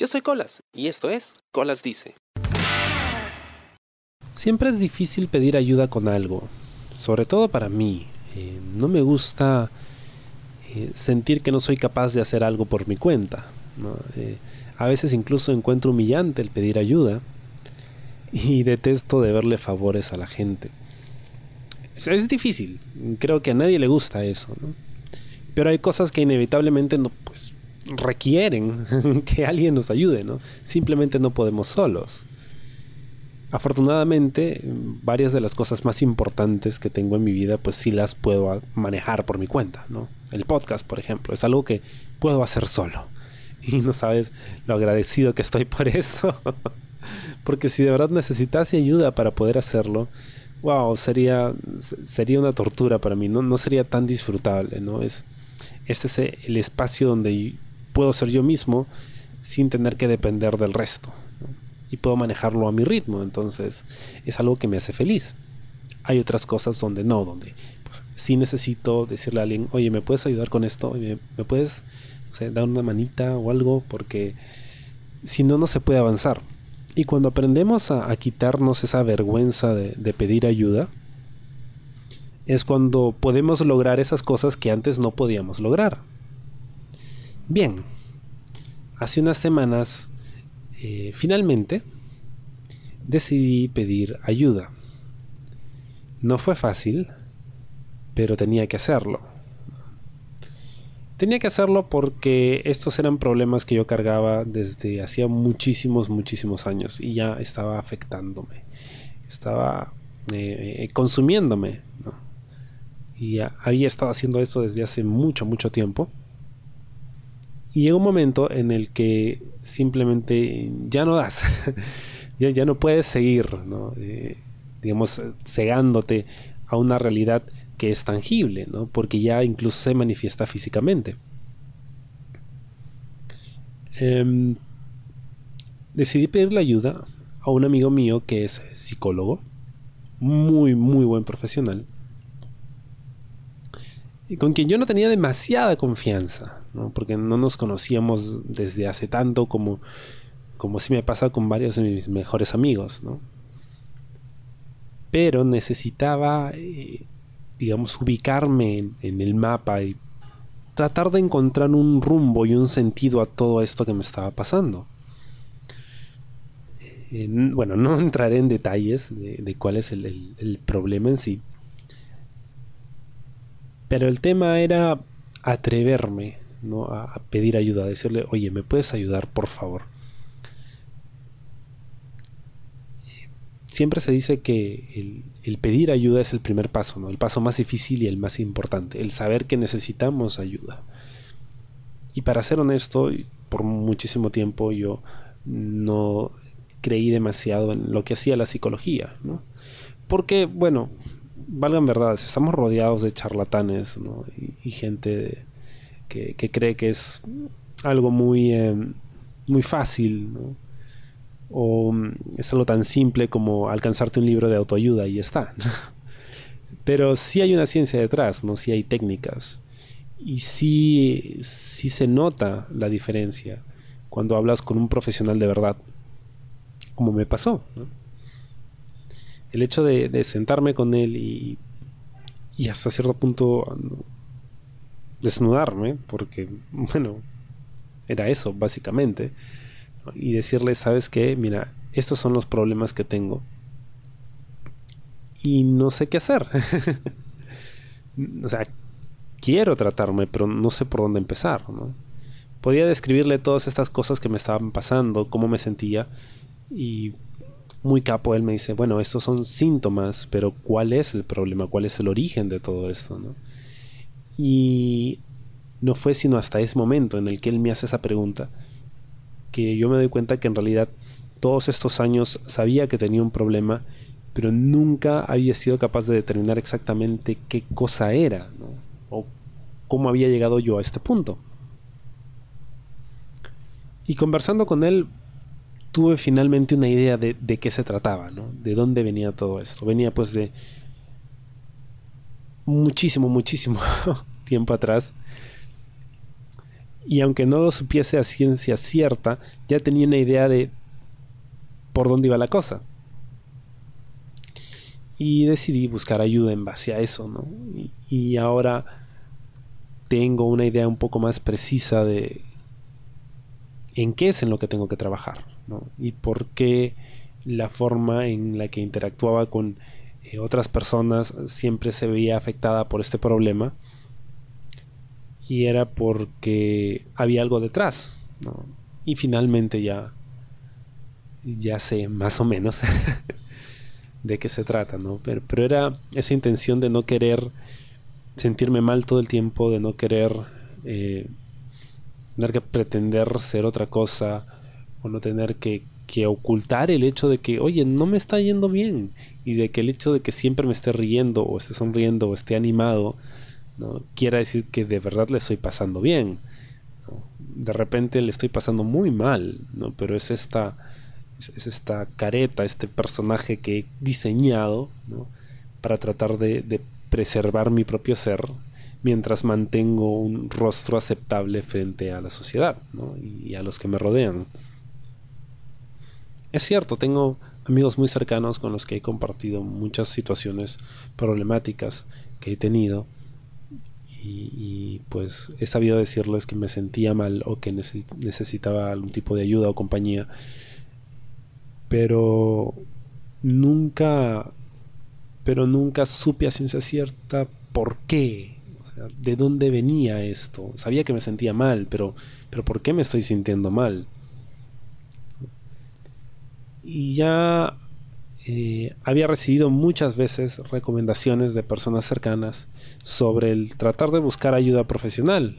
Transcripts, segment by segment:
Yo soy Colas y esto es Colas Dice. Siempre es difícil pedir ayuda con algo, sobre todo para mí. Eh, no me gusta eh, sentir que no soy capaz de hacer algo por mi cuenta. Eh, a veces incluso encuentro humillante el pedir ayuda y detesto deberle favores a la gente. Es, difícil, creo que a nadie le gusta eso, pero hay cosas que inevitablemente no, pues, requieren que alguien nos ayude, ¿no? Simplemente no podemos solos. Afortunadamente, varias de las cosas más importantes que tengo en mi vida, pues sí las puedo manejar por mi cuenta, ¿no? El podcast, por ejemplo, es algo que puedo hacer solo. Y no sabes lo agradecido que estoy por eso. Porque si de verdad necesitase ayuda para poder hacerlo, wow, sería, sería una tortura para mí, no, no sería tan disfrutable, ¿no? Es, este es el espacio donde puedo ser yo mismo sin tener que depender del resto. Y puedo manejarlo a mi ritmo, entonces es algo que me hace feliz. Hay otras cosas donde no, donde pues, sí necesito decirle a alguien, oye, ¿me puedes ayudar con esto? ¿Me, me puedes dar una manita o algo? Porque si no, no se puede avanzar. Y cuando aprendemos a, quitarnos esa vergüenza de pedir ayuda, es cuando podemos lograr esas cosas que antes no podíamos lograr. Bien, hace unas semanas eh, finalmente decidí pedir ayuda. No fue fácil, pero tenía que hacerlo. Tenía que hacerlo porque estos eran problemas que yo cargaba desde hacía muchísimos, muchísimos años y ya estaba afectándome. Estaba eh, consumiéndome. Y había estado haciendo eso desde hace mucho, mucho tiempo. Y llega un momento en el que simplemente ya no das, ya, ya, no puedes seguir, eh, digamos, cegándote a una realidad que es tangible, ¿no? porque ya incluso se manifiesta físicamente. Em, decidí pedirle ayuda a un amigo mío que es psicólogo, muy, muy buen profesional, con quien yo no tenía demasiada confianza, porque no nos conocíamos desde hace tanto como, como si me pasa con varios de mis mejores amigos. Pero necesitaba, eh, digamos, ubicarme en, el mapa y tratar de encontrar un rumbo y un sentido a todo esto que me estaba pasando. bueno, no entraré en detalles de, cuál es el problema en sí, pero el tema era atreverme ¿no? a, pedir ayuda, a decirle, oye, ¿me puedes ayudar, por favor? Siempre se dice que el, pedir ayuda es el primer paso, ¿no? el paso más difícil y el más importante, el saber que necesitamos ayuda. Y para ser honesto, por muchísimo tiempo yo no creí demasiado en lo que hacía la psicología, ¿no? Porque, bueno, valgan verdades, estamos rodeados de charlatanes y, gente que, cree que es algo muy, em, muy fácil, o mm, es algo tan simple como alcanzarte un libro de autoayuda y está. Pero sí hay una ciencia detrás, ¿no? sí hay técnicas. Y sí, sí se nota la diferencia cuando hablas con un profesional de verdad, como me pasó. ¿no? El hecho de, sentarme con él y, hasta cierto punto desnudarme, porque, bueno, era eso, básicamente, y decirle, ¿sabes qué? Mira, estos son los problemas que tengo. Y no sé qué hacer. o sea, quiero tratarme, pero no sé por dónde empezar, ¿no? Podía describirle todas estas cosas que me estaban pasando, cómo me sentía, y muy capo, él me dice, bueno, estos son síntomas, pero ¿cuál es el problema? ¿Cuál es el origen de todo esto? ¿no? Y no fue sino hasta ese momento en el que él me hace esa pregunta que yo me doy cuenta que en realidad todos estos años sabía que tenía un problema, pero nunca había sido capaz de determinar exactamente qué cosa era, ¿no? o cómo había llegado yo a este punto. Y conversando con él, tuve finalmente una idea de, qué se trataba, ¿no? De dónde venía todo esto. Venía pues de muchísimo, muchísimo tiempo atrás. Y aunque no lo supiese a ciencia cierta, ya tenía una idea de por dónde iba la cosa. Y decidí buscar ayuda en base a eso, ¿no? Y, ahora tengo una idea un poco más precisa de en qué es en lo que tengo que trabajar, Y por qué la forma en la que interactuaba con eh, otras personas siempre se veía afectada por este problema. Y era porque había algo detrás y finalmente ya ya sé más o menos de qué se trata ¿no? pero, pero era esa intención de no querer sentirme mal todo el tiempo de no querer eh, tener que pretender ser otra cosa o no tener que que ocultar el hecho de que, oye, no me está yendo bien y de que el hecho de que siempre me esté riendo o esté sonriendo o esté animado, ¿no? quiera decir que de verdad le estoy pasando bien. De repente le estoy pasando muy mal, ¿no? pero es esta, es esta careta, este personaje que he diseñado ¿no? para tratar de, de preservar mi propio ser mientras mantengo un rostro aceptable frente a la sociedad ¿no? y a los que me rodean. Es cierto, tengo amigos muy cercanos con los que he compartido muchas situaciones problemáticas que he tenido y, pues he sabido decirles que me sentía mal o que necesitaba algún tipo de ayuda o compañía pero nunca pero nunca supe a ciencia cierta por qué o sea, de dónde venía esto. Sabía que me sentía mal pero pero por qué me estoy sintiendo mal y ya eh, había recibido muchas veces recomendaciones de personas cercanas sobre el tratar de buscar ayuda profesional.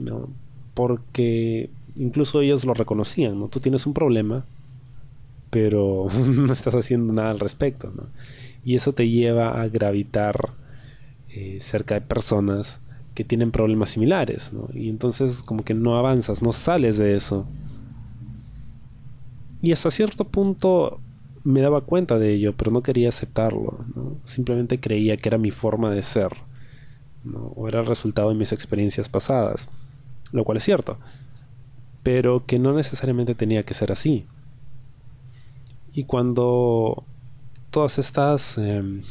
¿no? Porque incluso ellos lo reconocían, ¿no? Tú tienes un problema, pero no estás haciendo nada al respecto, ¿no? Y eso te lleva a gravitar eh, cerca de personas que tienen problemas similares, ¿no? Y entonces como que no avanzas, no sales de eso. Y hasta cierto punto me daba cuenta de ello, pero no quería aceptarlo. Simplemente creía que era mi forma de ser. O era el resultado de mis experiencias pasadas. Lo cual es cierto. Pero que no necesariamente tenía que ser así. Y cuando todas estas em,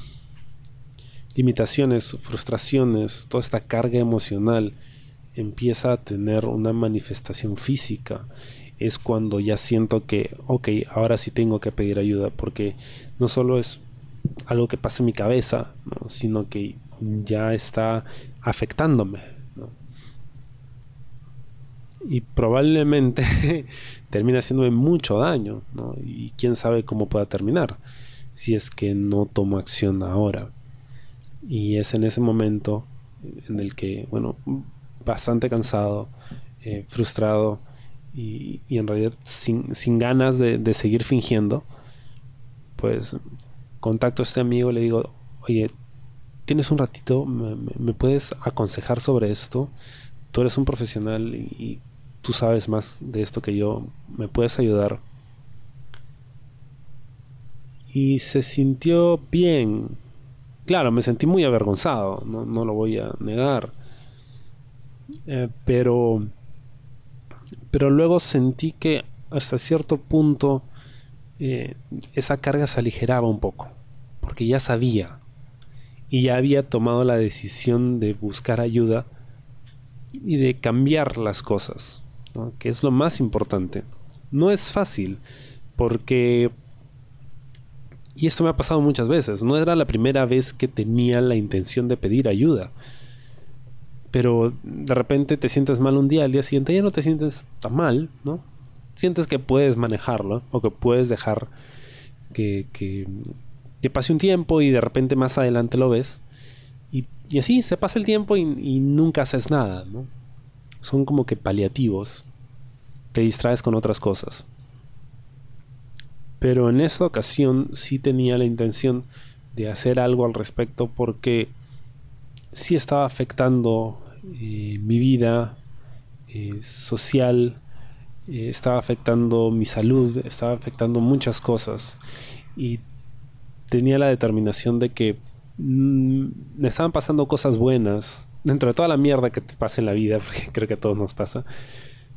limitaciones, frustraciones, toda esta carga emocional empieza a tener una manifestación física es cuando ya siento que, ok, ahora sí tengo que pedir ayuda, porque no solo es algo que pasa en mi cabeza, sino que ya está afectándome. Y probablemente termina haciéndome mucho daño, y quién sabe cómo pueda terminar, si es que no tomo acción ahora. Y es en ese momento en el que, bueno, bastante cansado, eh, frustrado, y, en realidad sin, ganas de, seguir fingiendo, pues contacto a este amigo le digo, oye, ¿tienes un ratito? ¿Me, puedes aconsejar sobre esto? Tú eres un profesional y, tú sabes más de esto que yo, ¿me puedes ayudar? Y se sintió bien. Claro, me sentí muy avergonzado, no, lo voy a negar. Eh, pero pero luego sentí que hasta cierto punto eh, esa carga se aligeraba un poco, porque ya sabía y ya había tomado la decisión de buscar ayuda y de cambiar las cosas, que es lo más importante. No es fácil, porque... Y esto me ha pasado muchas veces, no era la primera vez que tenía la intención de pedir ayuda pero de repente te sientes mal un día, al día siguiente ya no te sientes tan mal, ¿no? Sientes que puedes manejarlo o que puedes dejar que, que, pase un tiempo y de repente más adelante lo ves. Y, así se pasa el tiempo y, y, nunca haces nada, ¿no? Son como que paliativos. Te distraes con otras cosas. Pero en esta ocasión sí tenía la intención de hacer algo al respecto porque sí estaba afectando eh, mi vida eh, social, eh, estaba afectando mi salud, estaba afectando muchas cosas. Y tenía la determinación de que mm, me estaban pasando cosas buenas, dentro de toda la mierda que te pasa en la vida, porque creo que a todos nos pasa,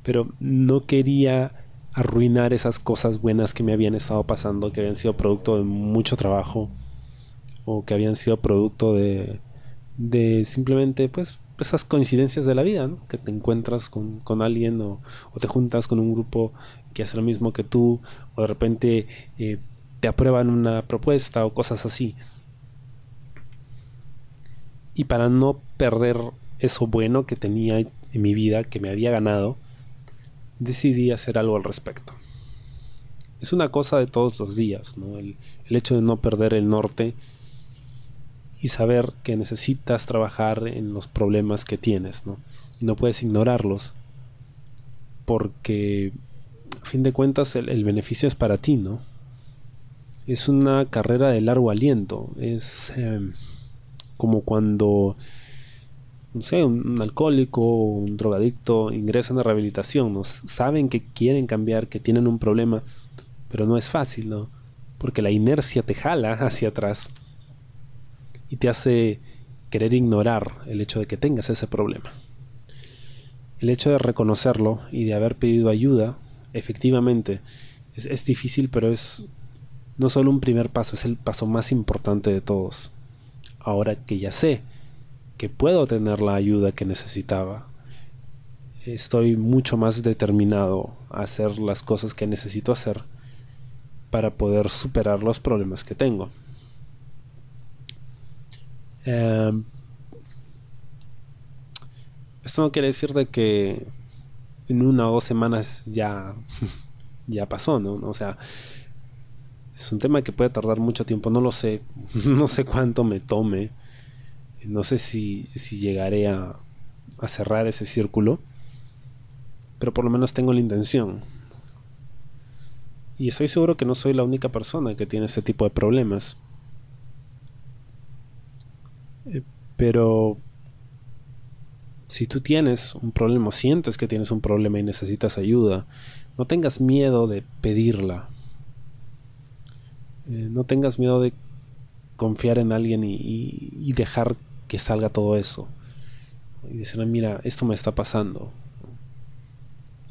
pero no quería arruinar esas cosas buenas que me habían estado pasando, que habían sido producto de mucho trabajo o que habían sido producto de, de simplemente pues esas coincidencias de la vida, ¿no? que te encuentras con, con alguien o, te juntas con un grupo que hace lo mismo que tú o de repente eh, te aprueban una propuesta o cosas así. Y para no perder eso bueno que tenía en mi vida, que me había ganado, decidí hacer algo al respecto. Es una cosa de todos los días, ¿no? el hecho de no perder el norte y saber que necesitas trabajar en los problemas que tienes, ¿no? Y no puedes ignorarlos porque a fin de cuentas el, el, beneficio es para ti, ¿no? Es una carrera de largo aliento, es eh, como cuando, no sé, un, un alcohólico o un drogadicto ingresan a rehabilitación, ¿no? Saben que quieren cambiar, que tienen un problema, pero no es fácil, ¿no? Porque la inercia te jala hacia atrás y te hace querer ignorar el hecho de que tengas ese problema. El hecho de reconocerlo y de haber pedido ayuda, efectivamente, es, es, difícil, pero es no solo un primer paso, es el paso más importante de todos. Ahora que ya sé que puedo tener la ayuda que necesitaba, estoy mucho más determinado a hacer las cosas que necesito hacer para poder superar los problemas que tengo. Eh, esto no quiere decir de que en una o dos semanas ya, ya pasó, ¿no? O sea, es un tema que puede tardar mucho tiempo, no lo sé, no sé cuánto me tome, no sé si, si llegaré a, a cerrar ese círculo, pero por lo menos tengo la intención. Y estoy seguro que no soy la única persona que tiene este tipo de problemas. Eh, pero si tú tienes un problema, sientes que tienes un problema y necesitas ayuda, no tengas miedo de pedirla. Eh, no tengas miedo de confiar en alguien y, y, dejar que salga todo eso. Y decir, mira, esto me está pasando.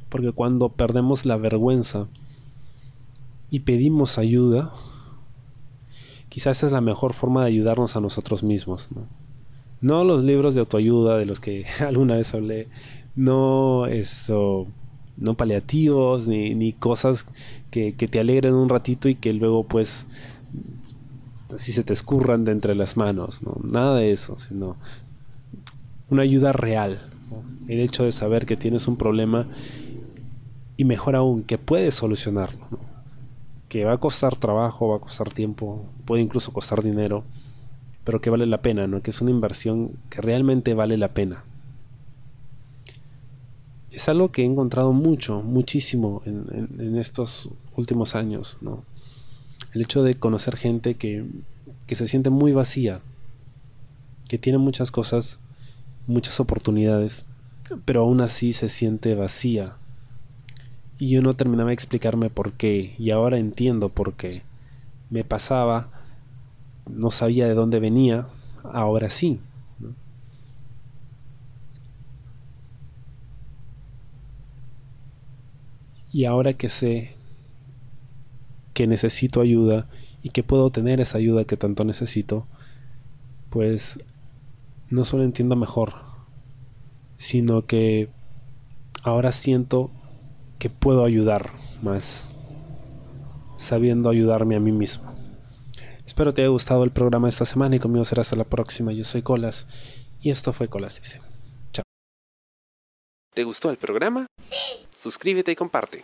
Porque cuando perdemos la vergüenza y pedimos ayuda, quizás esa es la mejor forma de ayudarnos a nosotros mismos. ¿no? no los libros de autoayuda de los que alguna vez hablé, no eso, no paliativos, ni, ni cosas que, que, te alegren un ratito y que luego pues así se te escurran de entre las manos, ¿no? Nada de eso, sino una ayuda real. El hecho de saber que tienes un problema y mejor aún, que puedes solucionarlo. ¿no? Que va a costar trabajo, va a costar tiempo, puede incluso costar dinero, pero que vale la pena, ¿no? Que es una inversión que realmente vale la pena. Es algo que he encontrado mucho, muchísimo en, estos últimos años, ¿no? El hecho de conocer gente que, que se siente muy vacía, que tiene muchas cosas, muchas oportunidades, pero aún así se siente vacía, y yo no terminaba de explicarme por qué y ahora entiendo por qué. Me pasaba, no sabía de dónde venía, ahora sí. Y ahora que sé que necesito ayuda y que puedo tener esa ayuda que tanto necesito, pues no solo entiendo mejor, sino que ahora siento que puedo ayudar más, sabiendo ayudarme a mí mismo. Espero te haya gustado el programa esta semana y conmigo será hasta la próxima. Yo soy Colas y esto fue Colas Dice. Chao. ¿Te gustó el programa? Sí. Suscríbete y comparte.